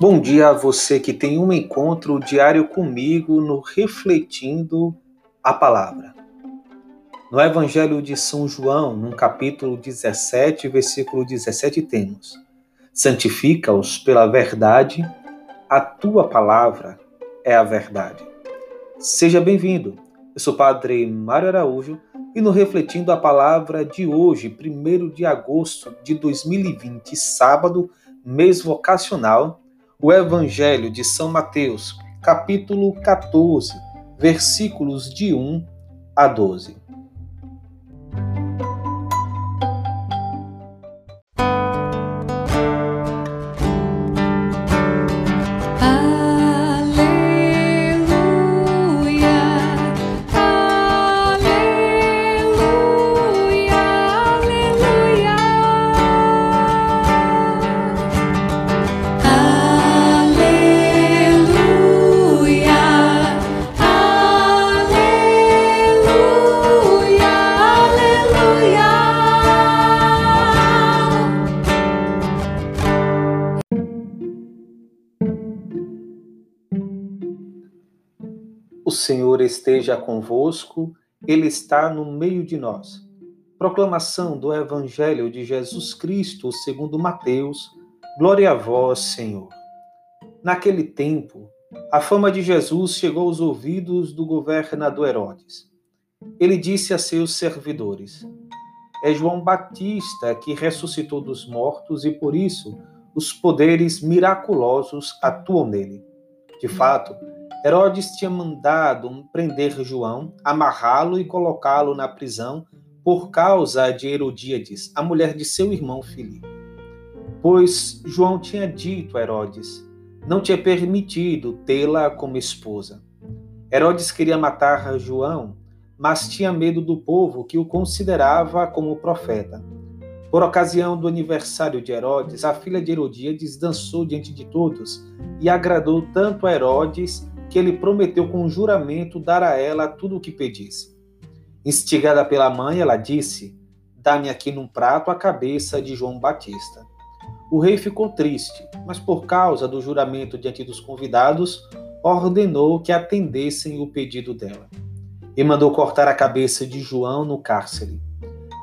Bom dia a você que tem um encontro diário comigo no Refletindo a Palavra. No Evangelho de São João, no capítulo 17, versículo 17, temos: Santifica-os pela verdade, a tua palavra é a verdade. Seja bem-vindo. Eu sou o Padre Mário Araújo e no Refletindo a Palavra de hoje, 1 de agosto de 2020, sábado, mês vocacional, o Evangelho de São Mateus, capítulo 14, versículos de 1 a 12. O Senhor esteja convosco, Ele está no meio de nós. Proclamação do Evangelho de Jesus Cristo segundo Mateus. Glória a vós, Senhor. Naquele tempo, a fama de Jesus chegou aos ouvidos do governador Herodes. Ele disse a seus servidores: É João Batista que ressuscitou dos mortos e por isso os poderes miraculosos atuam nele. De fato, Herodes tinha mandado prender João, amarrá-lo e colocá-lo na prisão por causa de Herodíades, a mulher de seu irmão Filipe. Pois João tinha dito a Herodes, não tinha permitido tê-la como esposa. Herodes queria matar João, mas tinha medo do povo que o considerava como profeta. Por ocasião do aniversário de Herodes, a filha de Herodíades dançou diante de todos e agradou tanto a Herodes que ele prometeu com juramento dar a ela tudo o que pedisse. Instigada pela mãe, ela disse: Dá-me aqui num prato a cabeça de João Batista. O rei ficou triste, mas por causa do juramento diante dos convidados, ordenou que atendessem o pedido dela. E mandou cortar a cabeça de João no cárcere.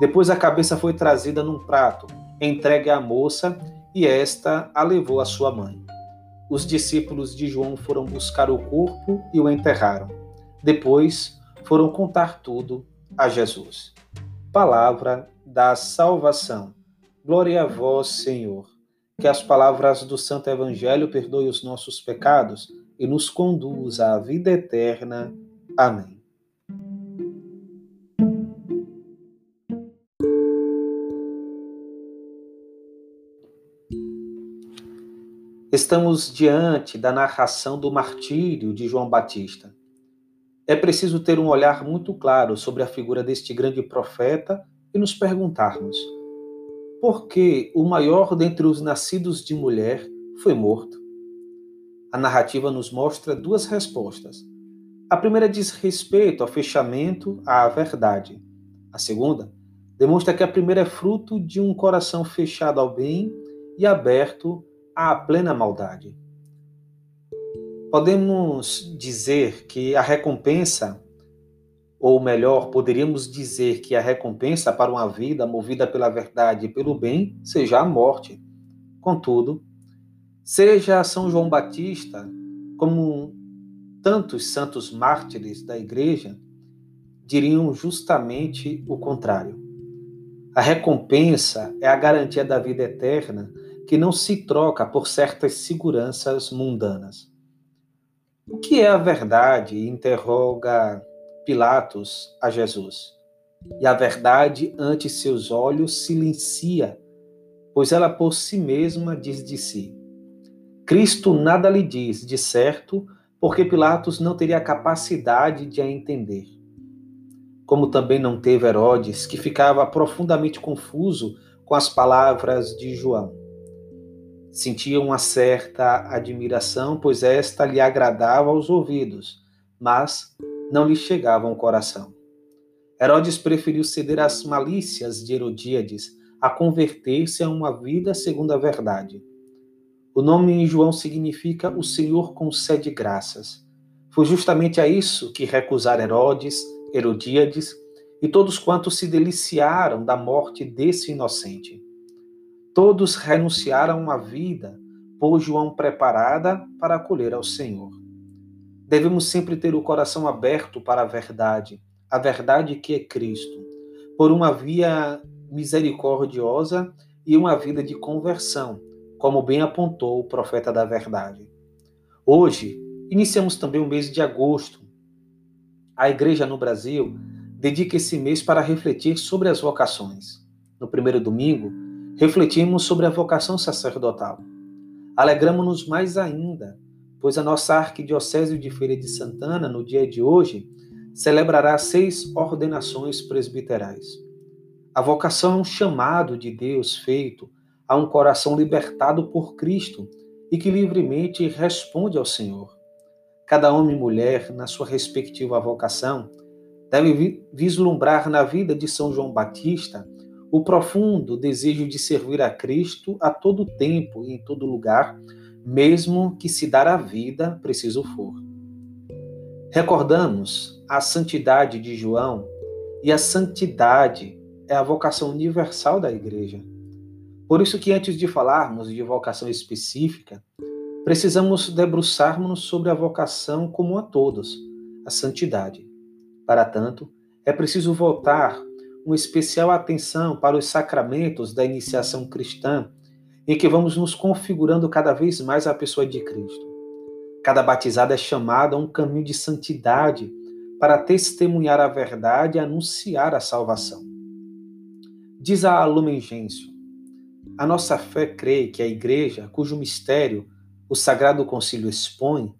Depois a cabeça foi trazida num prato, entregue à moça, e esta a levou à sua mãe os discípulos de João foram buscar o corpo e o enterraram. Depois foram contar tudo a Jesus. Palavra da salvação. Glória a vós, Senhor. Que as palavras do Santo Evangelho perdoem os nossos pecados e nos conduza à vida eterna. Amém. Estamos diante da narração do martírio de João Batista. É preciso ter um olhar muito claro sobre a figura deste grande profeta e nos perguntarmos: por que o maior dentre os nascidos de mulher foi morto? A narrativa nos mostra duas respostas. A primeira diz respeito ao fechamento à verdade. A segunda demonstra que a primeira é fruto de um coração fechado ao bem e aberto à plena maldade. Podemos dizer que a recompensa, ou melhor, poderíamos dizer que a recompensa para uma vida movida pela verdade e pelo bem seja a morte. Contudo, seja São João Batista, como tantos santos mártires da Igreja, diriam justamente o contrário. A recompensa é a garantia da vida eterna que não se troca por certas seguranças mundanas. O que é a verdade? interroga Pilatos a Jesus. E a verdade ante seus olhos silencia, pois ela por si mesma diz de si. Cristo nada lhe diz, de certo, porque Pilatos não teria capacidade de a entender. Como também não teve Herodes, que ficava profundamente confuso com as palavras de João. Sentia uma certa admiração, pois esta lhe agradava aos ouvidos, mas não lhe chegava ao coração. Herodes preferiu ceder às malícias de Herodíades a converter-se a uma vida segundo a verdade. O nome em João significa o Senhor concede graças. Foi justamente a isso que recusaram Herodes, Herodíades e todos quantos se deliciaram da morte desse inocente. Todos renunciaram à vida por João preparada para acolher ao Senhor. Devemos sempre ter o coração aberto para a verdade, a verdade que é Cristo, por uma via misericordiosa e uma vida de conversão, como bem apontou o profeta da verdade. Hoje, iniciamos também o mês de agosto. A igreja no Brasil dedica esse mês para refletir sobre as vocações. No primeiro domingo, refletimos sobre a vocação sacerdotal. Alegramos-nos mais ainda, pois a nossa Arquidiocese de Feira de Santana, no dia de hoje, celebrará seis ordenações presbiterais. A vocação é um chamado de Deus feito a um coração libertado por Cristo e que livremente responde ao Senhor. Cada homem e mulher, na sua respectiva vocação, deve vislumbrar na vida de São João Batista o profundo desejo de servir a Cristo a todo tempo e em todo lugar, mesmo que se dar a vida preciso for. Recordamos a santidade de João e a santidade é a vocação universal da igreja. Por isso que antes de falarmos de vocação específica, precisamos debruçarmos sobre a vocação comum a todos, a santidade. Para tanto, é preciso voltar uma especial atenção para os sacramentos da iniciação cristã, em que vamos nos configurando cada vez mais a pessoa de Cristo. Cada batizado é chamado a um caminho de santidade para testemunhar a verdade e anunciar a salvação. Diz a Lumen Gentium, a nossa fé crê que a Igreja, cujo mistério o Sagrado Concílio expõe,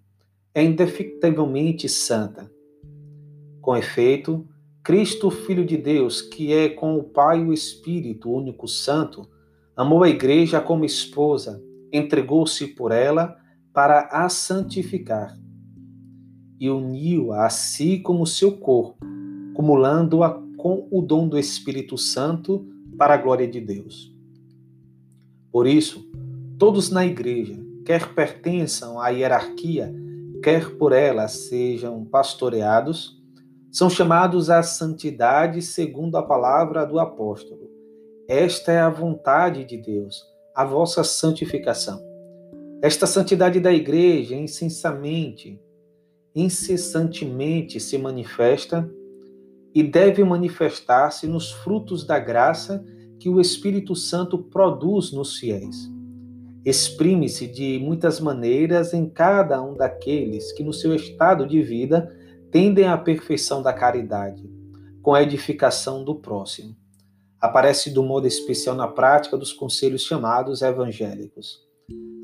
é indefectivelmente santa. Com efeito, Cristo, Filho de Deus, que é com o Pai e o Espírito, o único Santo, amou a Igreja como esposa, entregou-se por ela para a santificar e uniu-a a si como seu corpo, cumulando-a com o dom do Espírito Santo para a glória de Deus. Por isso, todos na Igreja, quer pertençam à hierarquia, quer por ela sejam pastoreados, são chamados à santidade segundo a palavra do apóstolo. Esta é a vontade de Deus, a vossa santificação. Esta santidade da igreja incessantemente, se manifesta e deve manifestar-se nos frutos da graça que o Espírito Santo produz nos fiéis. Exprime-se de muitas maneiras em cada um daqueles que, no seu estado de vida, tendem à perfeição da caridade, com a edificação do próximo. Aparece do modo especial na prática dos conselhos chamados evangélicos.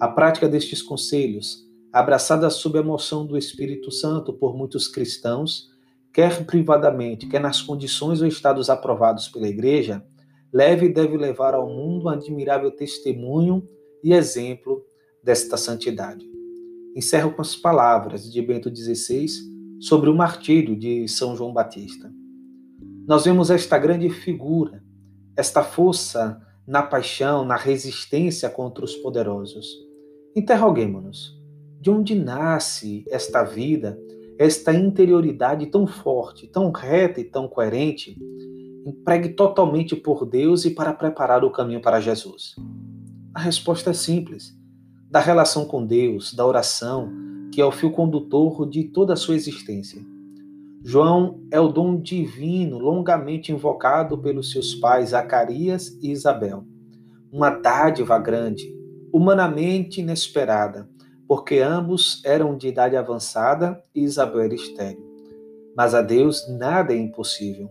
A prática destes conselhos, abraçada sob a emoção do Espírito Santo por muitos cristãos, quer privadamente, quer nas condições ou estados aprovados pela Igreja, leve e deve levar ao mundo um admirável testemunho e exemplo desta santidade. Encerro com as palavras de Bento XVI sobre o martírio de São João Batista. Nós vemos esta grande figura, esta força na paixão, na resistência contra os poderosos. Interroguemos-nos: de onde nasce esta vida, esta interioridade tão forte, tão reta e tão coerente, empregue totalmente por Deus e para preparar o caminho para Jesus? A resposta é simples: da relação com Deus, da oração, que é o fio condutor de toda a sua existência. João é o dom divino longamente invocado pelos seus pais Zacarias e Isabel. Uma dádiva grande, humanamente inesperada, porque ambos eram de idade avançada e Isabel era estéril. Mas a Deus nada é impossível.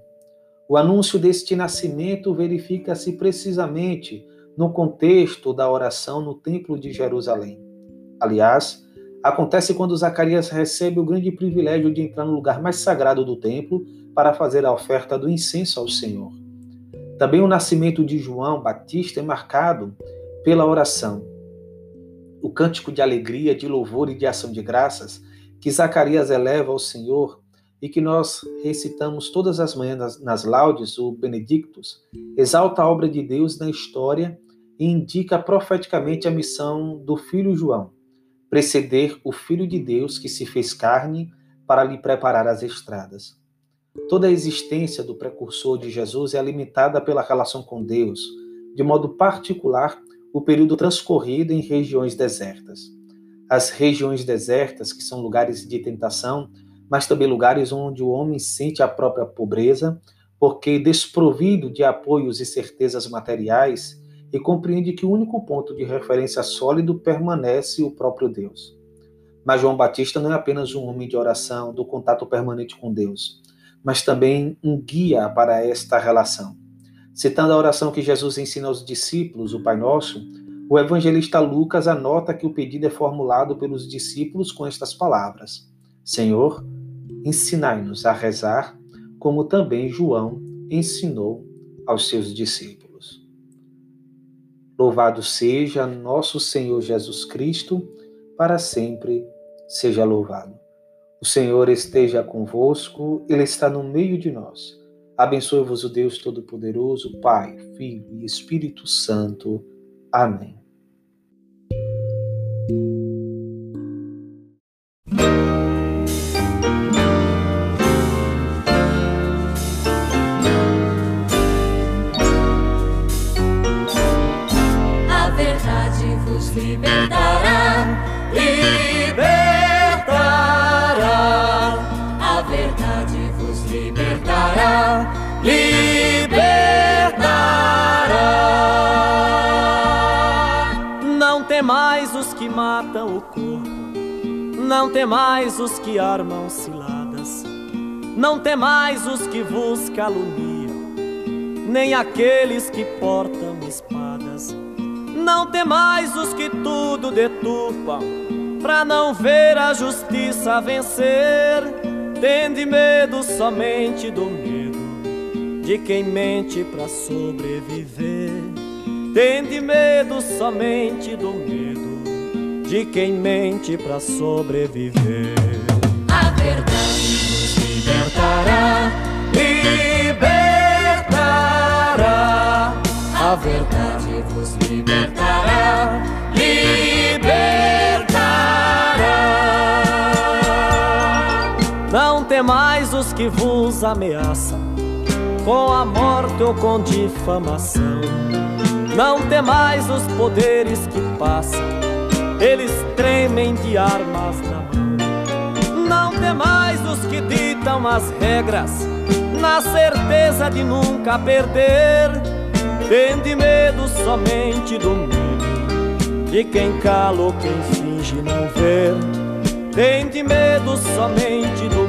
O anúncio deste nascimento verifica-se precisamente no contexto da oração no Templo de Jerusalém. Aliás, acontece quando Zacarias recebe o grande privilégio de entrar no lugar mais sagrado do templo para fazer a oferta do incenso ao Senhor. Também o nascimento de João Batista é marcado pela oração. O cântico de alegria, de louvor e de ação de graças que Zacarias eleva ao Senhor e que nós recitamos todas as manhãs nas, laudes, o Benedictus, exalta a obra de Deus na história e indica profeticamente a missão do filho João, preceder o Filho de Deus que se fez carne para lhe preparar as estradas. Toda a existência do precursor de Jesus é alimentada pela relação com Deus, de modo particular o período transcorrido em regiões desertas. As regiões desertas, que são lugares de tentação, mas também lugares onde o homem sente a própria pobreza, porque desprovido de apoios e certezas materiais, e compreende que o único ponto de referência sólido permanece o próprio Deus. Mas João Batista não é apenas um homem de oração, do contato permanente com Deus, mas também um guia para esta relação. Citando a oração que Jesus ensina aos discípulos, o Pai Nosso, o evangelista Lucas anota que o pedido é formulado pelos discípulos com estas palavras: Senhor, ensinai-nos a rezar, como também João ensinou aos seus discípulos. Louvado seja nosso Senhor Jesus Cristo, para sempre seja louvado. O Senhor esteja convosco, Ele está no meio de nós. Abençoe-vos o Deus Todo-Poderoso, Pai, Filho e Espírito Santo. Amém. Matam o corpo, não temais os que armam ciladas, não temais os que vos caluniam, nem aqueles que portam espadas, não temais os que tudo deturpam, para não ver a justiça vencer, tende medo somente do medo de quem mente para sobreviver. Tende medo somente do medo de quem mente para sobreviver. A verdade nos libertará, libertará. A verdade vos libertará, libertará. Temais os que vos ameaçam, com a morte ou com difamação. Não temais os poderes que passam eles tremem de armas na mão. Não temais os que ditam as regras, na certeza de nunca perder. Tende medo somente do medo, de quem cala ou quem finge não ver. Tende medo somente do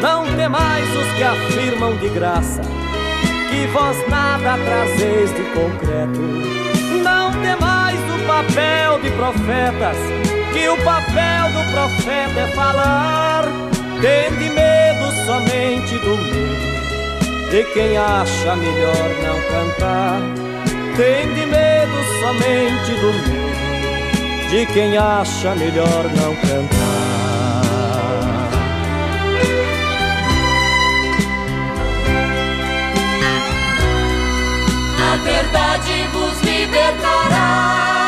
Não temais os que afirmam de graça que vós nada trazeis de concreto. Não temais o papel de profetas, que o papel do profeta é falar. Tende medo somente do medo de quem acha melhor não cantar. Tende medo somente do medo de quem acha melhor não cantar. verdade vos libertará.